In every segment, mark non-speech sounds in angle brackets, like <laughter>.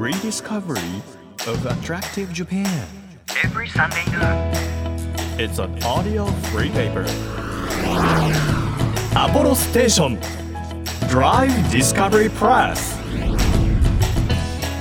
rediscovery of attractive Japan. every Sunday noon. It's an audio free paper. Apollo Station Drive Discovery Press.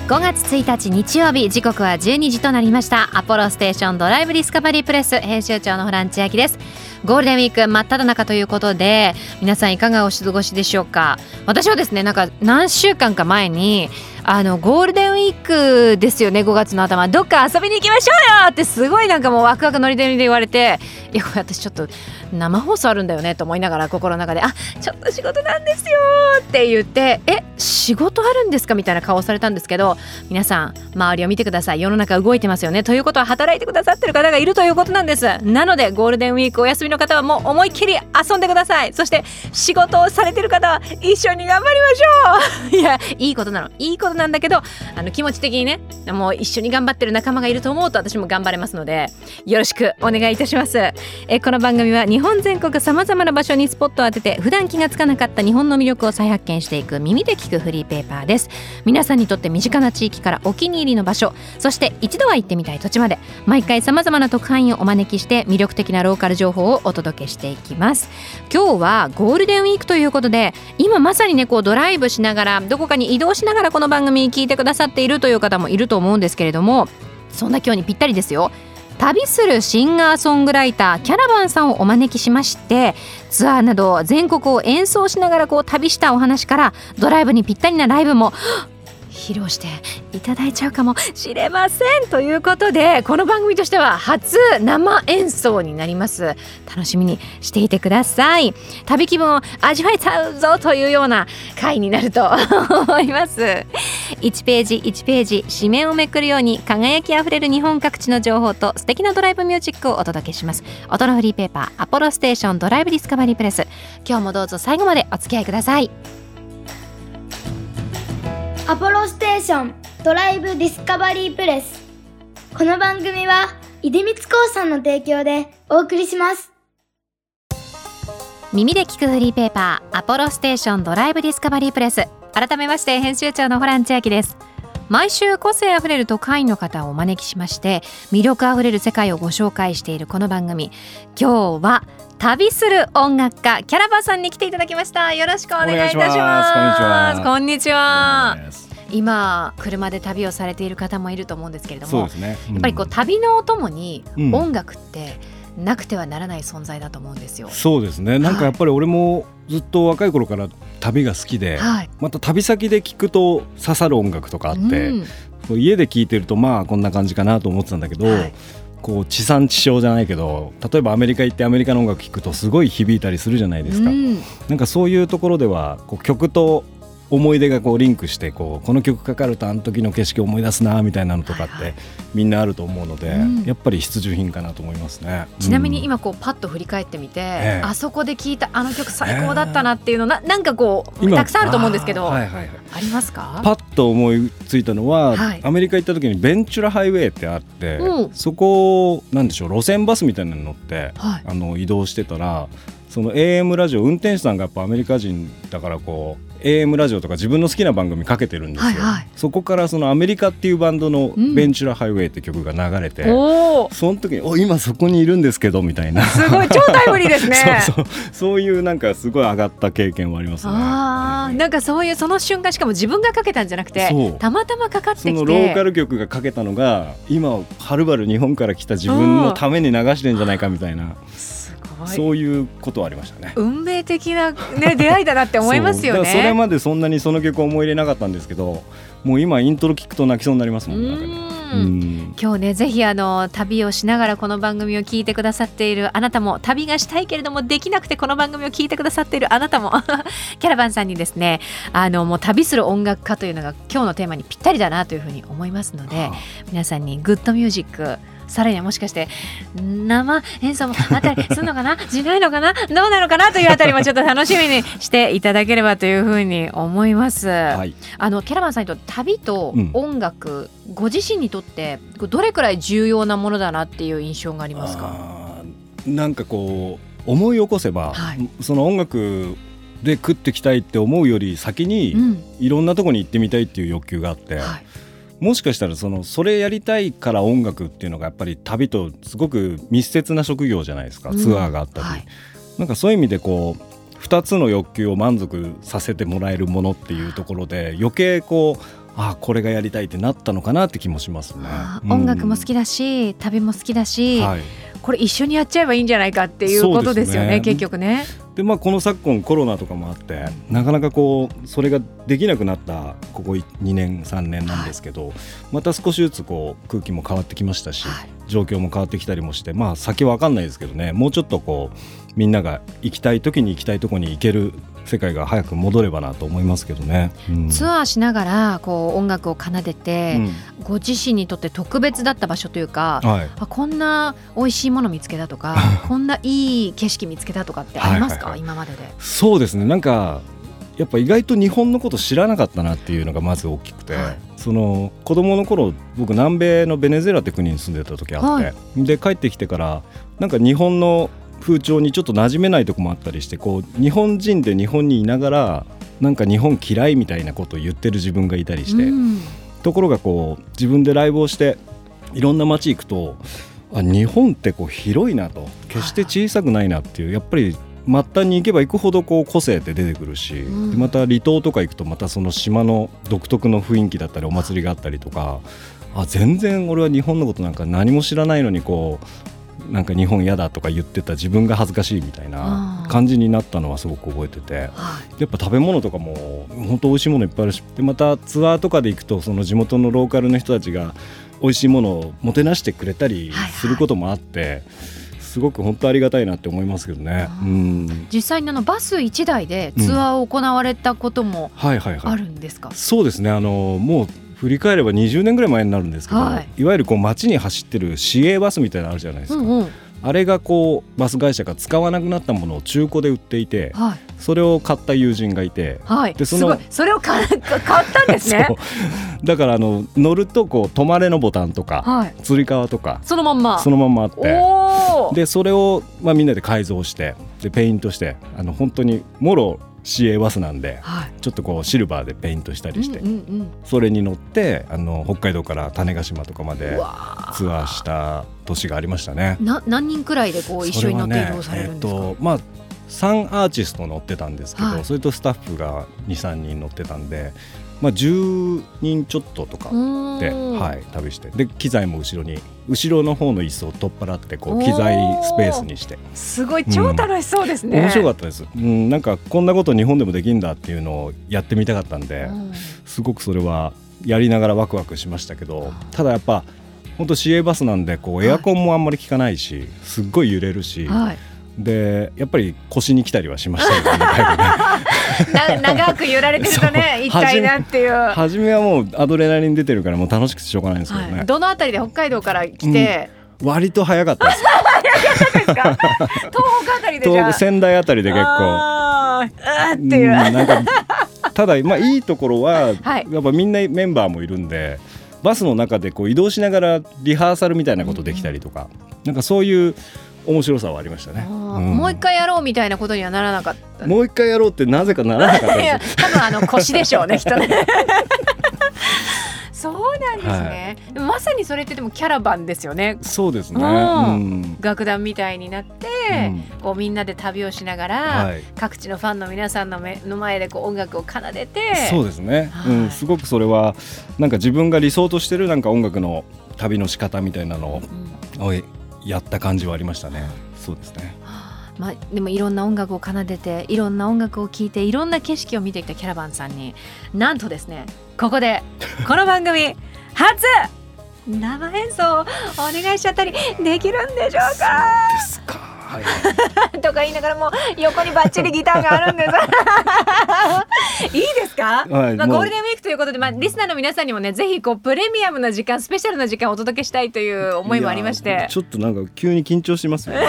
5月1日日曜日時刻は12時となりましたアポロステーションドライブディスカバリープレス編集長のホラン千秋ですゴールデンウィーク真っ只中ということで皆さんいかがお過ごしでしょうか？私はですねなんか何週間か前にあのゴールデンウィークですよね5月の頭。どっか遊びに行きましょうよってすごいなんかもうワクワクノリノリで言われていや私ちょっと生放送あるんだよねと思いながら心の中であちょっと仕事なんですよって言ってえ仕事あるんですかみたいな顔をされたんですけど皆さん周りを見てください。世の中動いてますよね。ということは働いてくださってる方がいるということなんです。なのでゴールデンウィークお休みの方はもう思いっきり遊んでください。そして仕事をされてる方は一緒に頑張りましょう。<laughs> いやいいことなの。いいことなんだけどあの気持ち的にねもう一緒に頑張ってる仲間がいると思うと私も頑張れますのでよろしくお願いいたします。えこの番組は日本全国さまざまな場所にスポットを当てて普段気がつかなかった日本の魅力を再発見していく耳で聞くフリーペーパーです。皆さんにとって身近な地域からお気に入りの場所そして一度は行ってみたい土地まで毎回さまざまな特派員をお招きして魅力的なローカル情報をお届けしていきます。今日はゴールデンウィークということで今まさにねこうドライブしながらどこかに移動しながらこの番組に聞いてくださっているという方もいると思うんですけれどもそんな今日にぴったりですよ。旅するシンガーソングライターキャラバンさんをお招きしましてツアーなど全国を演奏しながらこう旅したお話からドライブにぴったりなライブも披露していただいちゃうかもしれませんということでこの番組としては初生演奏になります。楽しみにしていてください。旅気分を味わえちゃうぞというような回になると思います。1ページ1ページ紙面をめくるように輝きあふれる日本各地の情報と素敵なドライブミュージックをお届けします。音のフリーペーパーアポロステーションドライブディスカバリープレス。今日もどうぞ最後までお付き合いください。アポロステーションドライブディスカバリープレス。この番組は出光興産の提供でお送りします。耳で聞くフリーペーパーアポロステーションドライブディスカバリープレス。改めまして編集長のホラン千秋です。毎週個性あふれる特派員の方をお招きしまして魅力あふれる世界をご紹介しているこの番組。今日は旅する音楽家キャラバンさんに来ていただきました。よろしくお願いいたします。こんにちは。今車で旅をされている方もいると思うんですけれどもそうですね。やっぱりこう旅のお供にうん。音楽ってなくてはならない存在だと思うんですよ。そうですね。なんかやっぱり俺もずっと若い頃から旅が好きで、はい。また旅先で聞くと刺さる音楽とかあって、うん家で聞いてるとまあこんな感じかなと思ってたんだけど、はいこう地産地消じゃないけど、例えばアメリカ行ってアメリカの音楽聞くとすごい響いたりするじゃないですか。うんなんかそういうところではこう曲と思い出がこうリンクしてこうこの曲かかるとあの時の景色を思い出すなみたいなのとかって、みんなあると思うので、うん。やっぱり必需品かなと思いますね。ちなみにうん今こうパッと振り返ってみて、えあそこで聞いたあの曲最高だったなっていうのななんかこう今たくさんあると思うんですけど、あーはいはいはい。ありますか？パッと思いついたのは、はい。アメリカ行った時にベンチュラハイウェイってあって、うん。そこをなんでしょう路線バスみたいなの乗って、はい。あの移動してたらその AM ラジオ運転手さんがやっぱアメリカ人だからこう AM ラジオとか自分の好きな番組かけてるんですよ、はいはい。そこからそのアメリカっていうバンドのうん「ベンチュラハイウェイ」って曲が流れて、おお、その時に「お今そこにいるんですけど」みたいな。すごい超タイムリーですね。<laughs> そうそう。そういうなんかすごい上がった経験はありますね。ああ、なんかそういうその瞬間しかも自分がかけたんじゃなくてたまたまかかってきて、そのローカル曲がかけたのが今はるばる日本から来た自分のために流してんじゃないかみたいな、そういうことはありましたね。運命的なね <laughs> 出会いだなって思いますよそう。だからそれね。までそんなにその曲思い入れなかったんですけどもう今イントロ聞くと泣きそうになりますうもん。今日ねぜひあの旅をしながらこの番組を聞いてくださっているあなたも旅がしたいけれどもできなくてこの番組を聞いてくださっているあなたも <laughs> キャラバンさんにですねあのもう旅する音楽家というのが今日のテーマにぴったりだなというふうに思いますので皆さんにグッドミュージックさらにはもしかして生演奏もあったりするのかな？しないのかな？どうなのかな？というあたりもちょっと楽しみにしていただければというふうに思います。はい、あのキャラバンさんにとって旅とうん音楽、ご自身にとってどれくらい重要なものだなっていう印象がありますか？なんかこう思い起こせば、はい。その音楽で食ってきたいって思うより先に、うん。いろんなとこに行ってみたいっていう欲求があって、はいもしかしたらそのそれやりたいから音楽っていうのがやっぱり旅とすごく密接な職業じゃないですか、うん。ツアーがあったり、はい。なんかそういう意味でこう2つの欲求を満足させてもらえるものっていうところで余計こうあこれがやりたいってなったのかなって気もしますね。あー音楽も好きだし、旅も好きだし、はい、これ一緒にやっちゃえばいいんじゃないかっていうことですよねね。結局ね。でまあこの昨今コロナとかもあってなかなかこうそれができなくなったここ2年3年なんですけど、また少しずつこう空気も変わってきましたし、はい。状況も変わってきたりもしてまあ先は分かんないですけどねもうちょっとこうみんなが行きたい時に行きたいとこに行ける世界が早く戻ればなと思いますけどね。うん。ツアーしながらこう音楽を奏でて、うん。ご自身にとって特別だった場所というか、はい。あこんな美味しいもの見つけたとか <laughs> こんないい景色見つけたとかってありますか、はいはい今までで。そうですね。なんかやっぱ意外と日本のこと知らなかったなっていうのがまず大きくて、はい。その子供の頃僕南米のベネズエラって国に住んでた時あって、はい。で帰ってきてからなんか日本の風潮にちょっと馴染めないとこもあったりしてこう日本人で日本にいながらなんか日本嫌いみたいなことを言ってる自分がいたりして、うん。ところがこう自分でライブをしていろんな街行くとあ日本ってこう広いなと決して小さくないなっていうやっぱり末端に行けば行くほどこう個性って出てくるし、うん。でまた離島とか行くとまたその島の独特の雰囲気だったりお祭りがあったりとかあ全然俺は日本のことなんか何も知らないのにこうなんか日本嫌だとか言ってた自分が恥ずかしいみたいなうん感じになったのはすごく覚えてて。はい。やっぱ食べ物とかも本当美味しいものいっぱいあるしでまたツアーとかで行くとその地元のローカルの人たちが美味しいものをもてなしてくれたりはいはい。することもあって、すごく本当ありがたいなって思いますけどね。うん。実際にあのバス1台でツアーを行われたこともはいはいはい。あるんですか、そうですね。あのもう振り返れば20年ぐらい前になるんですけど、はい。い、わゆるこう街に走ってる市営バスみたいなのあるじゃないですか、うんうん。あれがこうバス会社が使わなくなったものを中古で売っていてはい。それを買った友人がいてはい。でそのそれを <laughs> 買ったんですね。だからあの乗るとこう止まれのボタンとか、はい。つり革とかそのまんま。そのまんまあって。でそれを、まあ、みんなで改造してでペイントしてあの本当にもろ市営バスなんではい。ちょっとこうシルバーでペイントしたりして、うんうんうん。それに乗ってあの北海道から種子島とかまでツアーした年がありましたね。な何人くらいでこう一緒に乗って移動されるんですか、まあ3アーティスト乗ってたんですけど、はい。それとスタッフが23人乗ってたんで、まあ、10人ちょっととかで、はい、旅して。で機材も後ろに後ろの方の椅子を取っ払ってこう機材スペースにして。すごい超楽しそうですね、面白かったです、うん、なんかこんなこと日本でもできるんだっていうのをやってみたかったんで、うん。すごくそれはやりながらワクワクしましたけどただやっぱ本当市営バスなんでこうエアコンもあんまり効かないしすっごい揺れるし、はい。でやっぱり腰に来たりはしましたよね <laughs> 長く揺られてるとねそう。痛いなっていう。は初めはもうアドレナリン出てるからもう楽しくてしょうがないんですけどね、い、どのあたりで北海道から来て、割と早かったです。ですか？東北あたりでじゃあ。東仙台あたりで結構。あーあーっていう、うんなんかただまあいいところは、はい。やっぱみんなメンバーもいるんでバスの中でこう移動しながらリハーサルみたいなことできたりとか、なんかそういう面白さはありましたね、うん。もう一回やろうみたいなことにはならなかった。もう一回やろうってなぜかならなかったですよ。多分あの腰でしょうねきっとね。<laughs> そうなんですね、でもまさにそれってでもキャラバンですよね。そうですね、ううん。ん楽団みたいになって、うん。こうみんなで旅をしながら、はい。各地のファンの皆さんの目の前でこう音楽を奏でて。そうですね、はい。うん、すごくそれはなんか自分が理想としてるなんか音楽の旅の仕方みたいなのうん。をやった感じはありましたね。そうですね。まあ、でもいろんな音楽を奏でていろんな音楽を聴いていろんな景色を見てきたキャラバンさんになんとですねここでこの番組 <laughs> 初生演奏をお願いしちゃったりできるんでしょうかはい。<laughs> とか言いながらもう横にバッチリギターがあるんです。<laughs> いいですか、まあ、はいもう。ゴールデンウィークということで、まあ、リスナーの皆さんにもねぜひこうプレミアムな時間スペシャルな時間をお届けしたいという思いもありましいてやちょっとなんか急に緊張しますよね。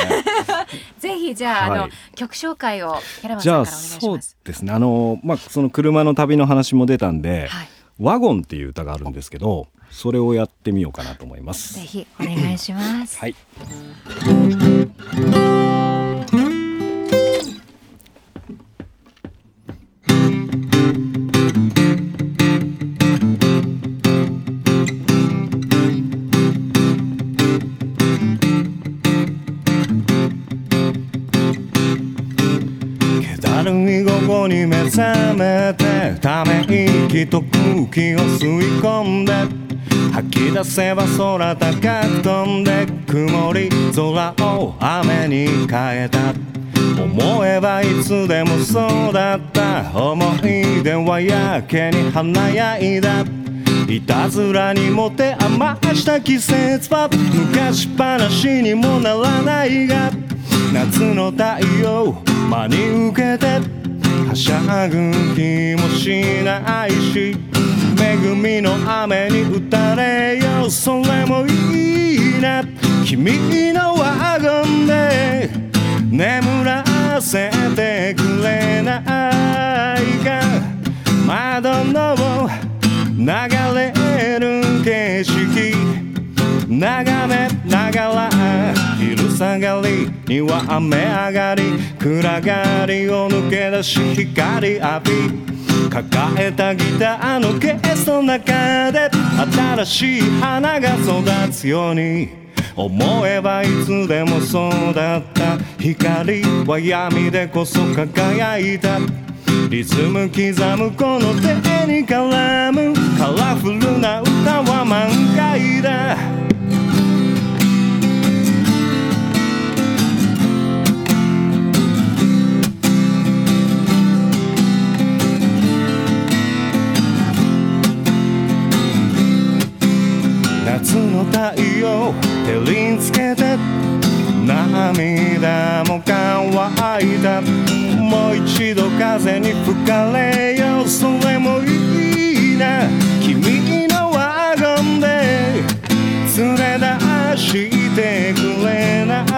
<laughs> ぜひじゃあ,、あのはい曲紹介をキャラバンじゃあさんからお願いしそうます。ですね。あのまあその車の旅の話も出たんではい「ワゴン」っていう歌があるんですけどそれをやってみようかなと思いますぜひお願いします。はいように目覚めてため息と空気を吸い込んで吐き出せば空高く飛んで曇り空を雨に変えた。思えばいつでもそうだった。思い出はやけに華やいだ。いたずらにもて余した季節は昔話にもならないが夏の太陽真に受けてはしゃぐ気もしないし恵みの雨に打たれようそれもいいな。君のワゴンで眠らせてくれないか窓の流れる景色。眺めながら昼下がりには雨上がり暗がりを抜け出し光浴び抱えたギターのケースの中で新しい花が育つように思えばいつでもそうだった光は闇でこそ輝いた。リズム刻むこの手に絡むカラフルな歌は満開だ。夏の太陽照りつけて涙も乾いたもう一度風に吹かれようそれもいいな。君のワゴンで連れ出してくれない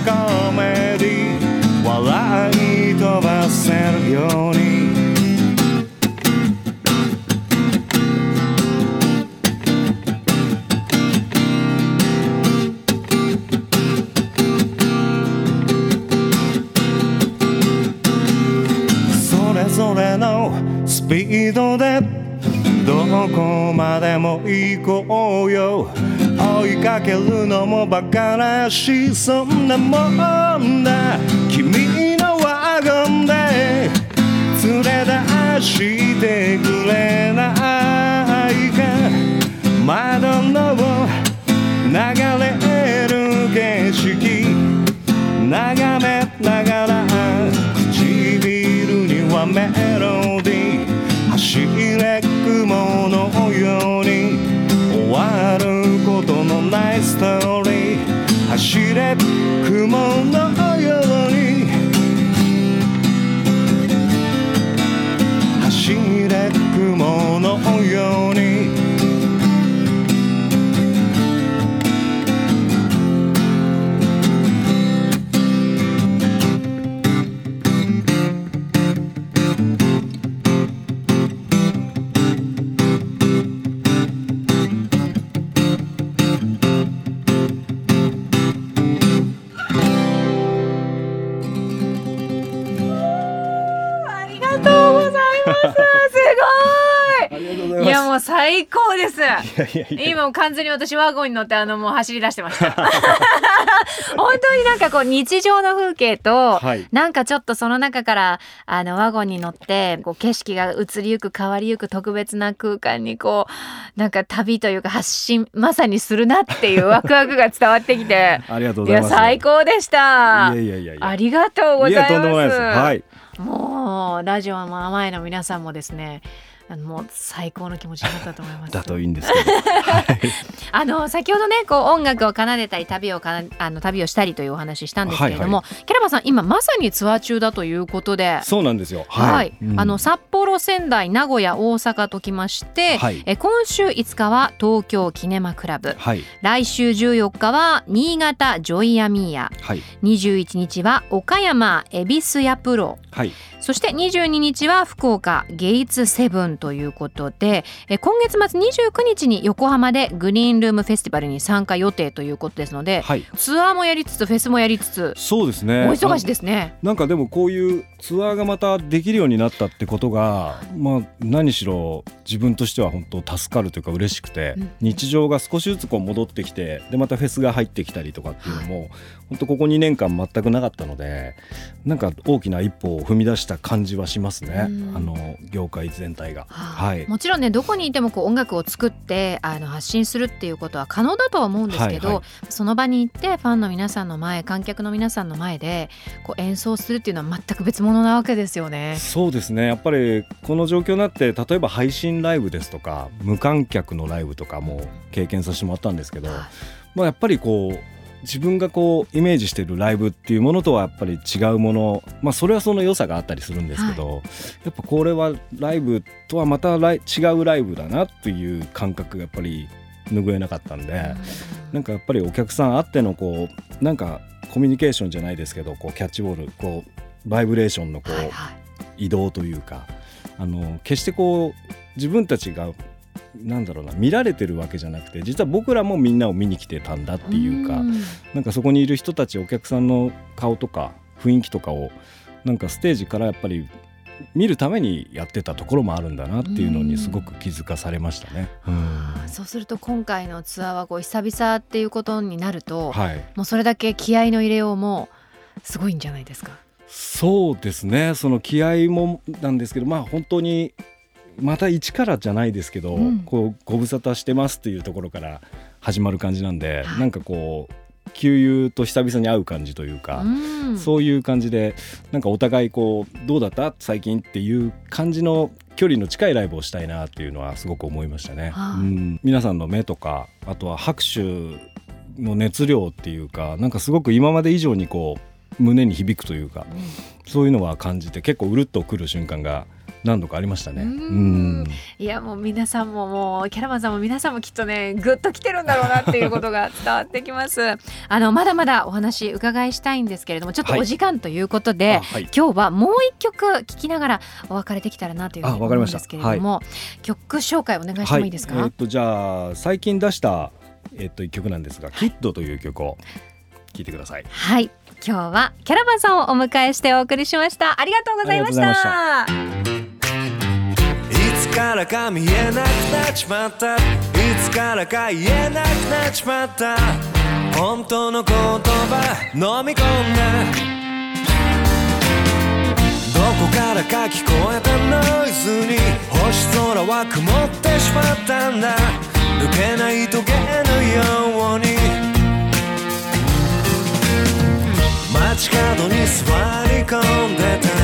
just a comedy 笑い飛ばせるように。それぞれのスピードでどこまでも行こうよ。追いかけるのもバカらしい。そんなもんだ。君のワゴンで。連れ出してくれないか。窓の流れる景色。眺めながら。唇にはメロディー。走れ雲のです。今もう完全に私ワゴンに乗ってあのもう走り出してました。<laughs> 本当になんかこう日常の風景と、はい。なんかちょっとその中からあのワゴンに乗ってこう景色が移りゆく変わりゆく特別な空間にこうなんか旅というか発信まさにするなっていうワクワクが伝わってきて。<laughs> ありがとういやございます。最高でした。いやいやいや。いやありがとうございます。はい。もうラジオの前の皆さんもですねあのもう最高の気持ちになったと思います。だといいんですけど。あの先ほどねこう音楽を奏でたり旅をかなあの旅をしたりというお話ししたんですけれども、キャラバさん今まさにツアー中だということで。そうなんですよ。はい、うんあの札幌幌仙台名古屋大阪ときまして、はい。え今週5日は東京キネマクラブ。はい。来週14日は新潟ジョイアミーヤ。はい。21日は岡山恵比寿ヤプロ。はい。そして22日は福岡ゲイツセブンということでえ今月末29日に横浜でグリーンルームフェスティバルに参加予定ということですのではい。ツアーもやりつつフェスもやりつつそうですね。お忙しいですね。なんかでもこういうツアーがまたできるようになったってことが、まあ、何しろ自分としては本当助かるというか嬉しくて、うん。日常が少しずつこう戻ってきてでまたフェスが入ってきたりとかっていうのも本当ここ2年間全くなかったのでなんか大きな一歩を踏み出した感じはしますね、うん。あの業界全体が。はい。もちろんねどこにいてもこう音楽を作ってあの発信するっていうことは可能だとは思うんですけど、はいはい。その場に行ってファンの皆さんの前観客の皆さんの前でこう演奏するっていうのは全く別物なわけですよね。そうですね。やっぱりこの状況になって例えば配信ライブですとか無観客のライブとかも経験させてもらったんですけど、はい。まあ、やっぱりこう自分がこうイメージしてるライブっていうものとはやっぱり違うもの、まあ、それはその良さがあったりするんですけど、やっぱこれはライブとはまた違うライブだなっていう感覚がやっぱり拭えなかったんで、なんかやっぱりお客さんあってのこうなんかコミュニケーションじゃないですけどこうキャッチボールこうバイブレーションのこう、はいはい。移動というかあの決してこう自分たちがなんだろうな見られてるわけじゃなくて実は僕らもみんなを見に来てたんだっていうかん。なんかそこにいる人たちお客さんの顔とか雰囲気とかをなんかステージからやっぱり見るためにやってたところもあるんだなっていうのにすごく気づかされましたね。あーそうすると今回のツアーはこう久々っていうことになると、はい、もうそれだけ気合の入れようもすごいんじゃないですか？そうですね。その気合もなんですけどまあ本当にまた一からじゃないですけど、うん。こうご無沙汰してますっていうところから始まる感じなんで、はい。なんかこう旧友と久々に会う感じというか、うん。そういう感じでなんかお互いこうどうだった？最近っていう感じの距離の近いライブをしたいなっていうのはすごく思いましたね。はい。うん。皆さんの目とかあとは拍手の熱量っていうかなんかすごく今まで以上にこう胸に響くというかそういうのは感じて結構うるっとくる瞬間が何度かありましたね。いやもう皆さんももうキャラバンさんも皆さんもきっとねぐっと来てるんだろうなっていうことが伝わってきます。<laughs> あのまだまだお話伺いしたいんですけれどもちょっとはい。お時間ということで、あはい。今日はもう一曲聴きながらお別れできたらなというふうに思うんあわかりました。ですけれども、曲紹介お願いしてもいいですか、はい、えっとじゃあ最近出したえっと一曲なんですが「キッド」という曲を聴いてください。はい。今日はキャラバンさんをお迎えしてお送りしました。ありがとうございましたつからか見えなくなっちまった。いつからか言えなくなっちまった。本当の言葉飲み込んだ。どこからか聞こえたノイズに星空は曇ってしまったんだ。抜けないトゲのように。街角に座り込んでた。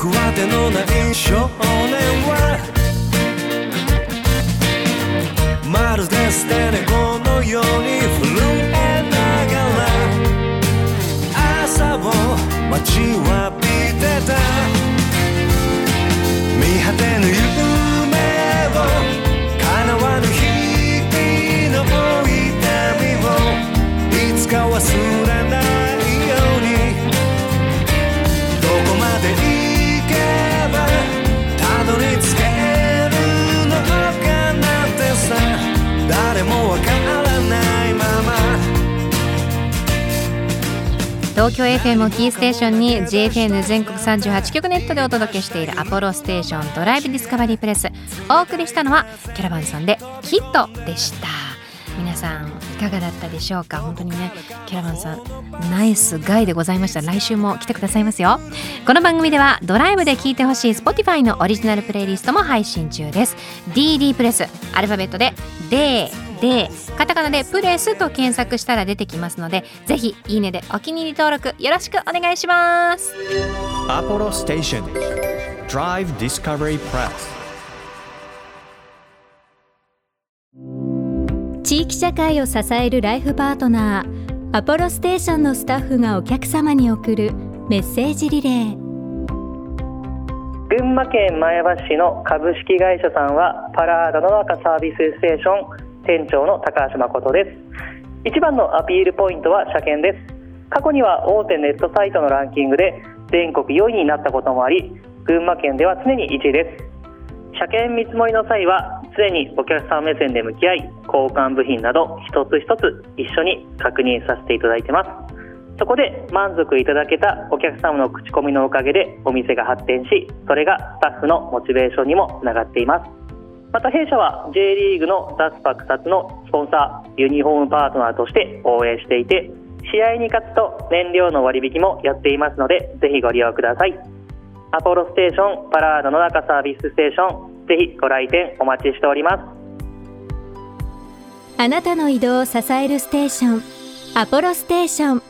くわてのない少年はまるで捨て猫のように震えながら。朝を待ちわびてた。見果てぬ夢。東京 FM をキーステーションに JFN 全国38局ネットでお届けしているアポロステーションドライブディスカバリープレス。お送りしたのはキャラバンさんでヒットでした。皆さんいかがだったでしょうか？本当にねキャラバンさんナイスガイでございました。来週も来てくださいますよ。この番組ではドライブで聴いてほしい Spotify のオリジナルプレイリストも配信中です。DD プレスアルファベットで D でカタカナでプレスと検索したら出てきますのでぜひいいねでお気に入り登録よろしくお願いします。アポロステーション Drive Discovery Press. 地域社会を支えるライフパートナーアポロステーションのスタッフがお客様に送るメッセージリレー。群馬県前橋市の株式会社さんはパラーダの中サービスステーション店長の高橋誠です。一番のアピールポイントは車検です。過去には大手ネットサイトのランキングで全国4位になったこともあり群馬県では常に1位です。車検見積もりの際は常にお客さん目線で向き合い交換部品など一つ一つ一緒に確認させていただいてます。そこで満足いただけたお客様の口コミのおかげでお店が発展しそれがスタッフのモチベーションにもつながっています。また弊社は J リーグのダスパ草津のスポンサーユニフォームパートナーとして応援していて試合に勝つと燃料の割引もやっていますのでぜひご利用ください。アポロステーションパラードの中サービスステーションぜひご来店お待ちしております。あなたの移動を支えるステーションアポロステーション。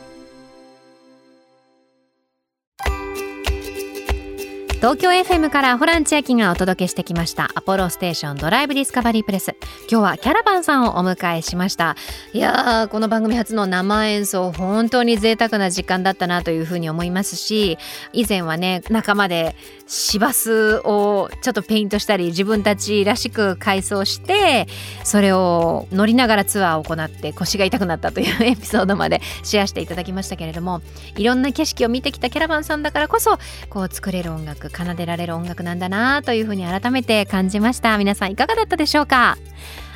東京 FM からホラン千秋がお届けしてきました。アポロステーションドライブディスカバリープレス今日はキャラバンさんをお迎えしました。いやーこの番組初の生演奏本当に贅沢な時間だったなというふうに思いますし以前はね仲間で市バスをちょっとペイントしたり自分たちらしく改装してそれを乗りながらツアーを行って腰が痛くなったというエピソードまで <laughs> シェアしていただきましたけれどもいろんな景色を見てきたキャラバンさんだからこそこう作れる音楽奏でられる音楽なんだなというふうに改めて感じました。皆さんいかがだったでしょうか？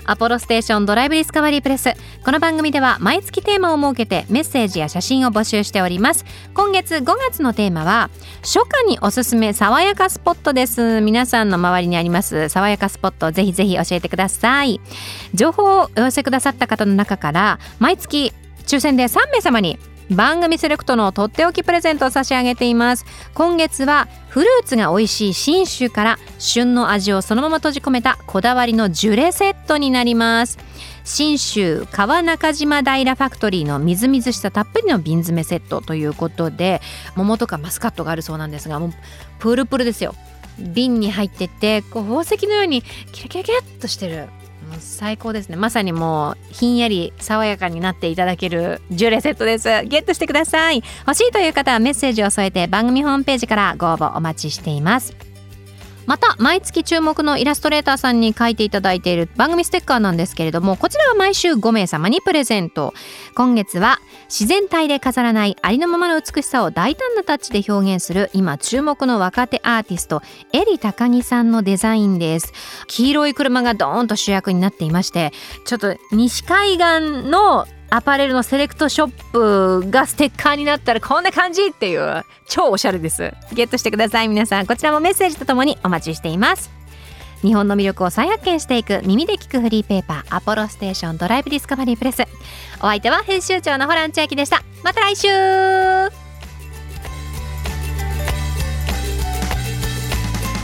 アポロステーションドライブディスカバリープレス。この番組では毎月テーマを設けてメッセージや写真を募集しております。今月5月のテーマは初夏におすすめ爽やかスポットです。皆さんの周りにあります爽やかスポットぜひぜひ教えてください。情報をお寄せくださった方の中から毎月抽選で3名様に番組セレクトのとっておきプレゼントを差し上げています。今月はフルーツが美味しい信州から旬の味をそのまま閉じ込めたこだわりのジュレセットになります。信州川中島平ファクトリーのみずみずしさたっぷりの瓶詰めセットということで桃とかマスカットがあるそうなんですがもうプルプルですよ。瓶に入っててこう宝石のようにキラキラキラっとしてる。最高ですね。まさにもうひんやり爽やかになっていただけるジュレセットです。ゲットしてください。欲しいという方はメッセージを添えて番組ホームページからご応募お待ちしています。また毎月注目のイラストレーターさんに書いていただいている番組ステッカーなんですけれどもこちらは毎週5名様にプレゼント。今月は自然体で飾らないありのままの美しさを大胆なタッチで表現する今注目の若手アーティストエリ高木さんのデザインです。黄色い車がドーンと主役になっていましてちょっと西海岸のアパレルのセレクトショップがステッカーになったらこんな感じっていう超おしゃれです。ゲットしてください皆さん。こちらもメッセージとともにお待ちしています。日本の魅力を再発見していく耳で聞くフリーペーパーアポロステーションドライブディスカバリープレス。お相手は編集長のホラン千秋でした。また来週。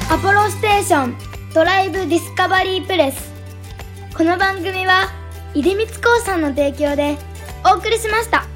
アポロステーションドライブディスカバリープレス。この番組は出光興産の提供でお送りしました。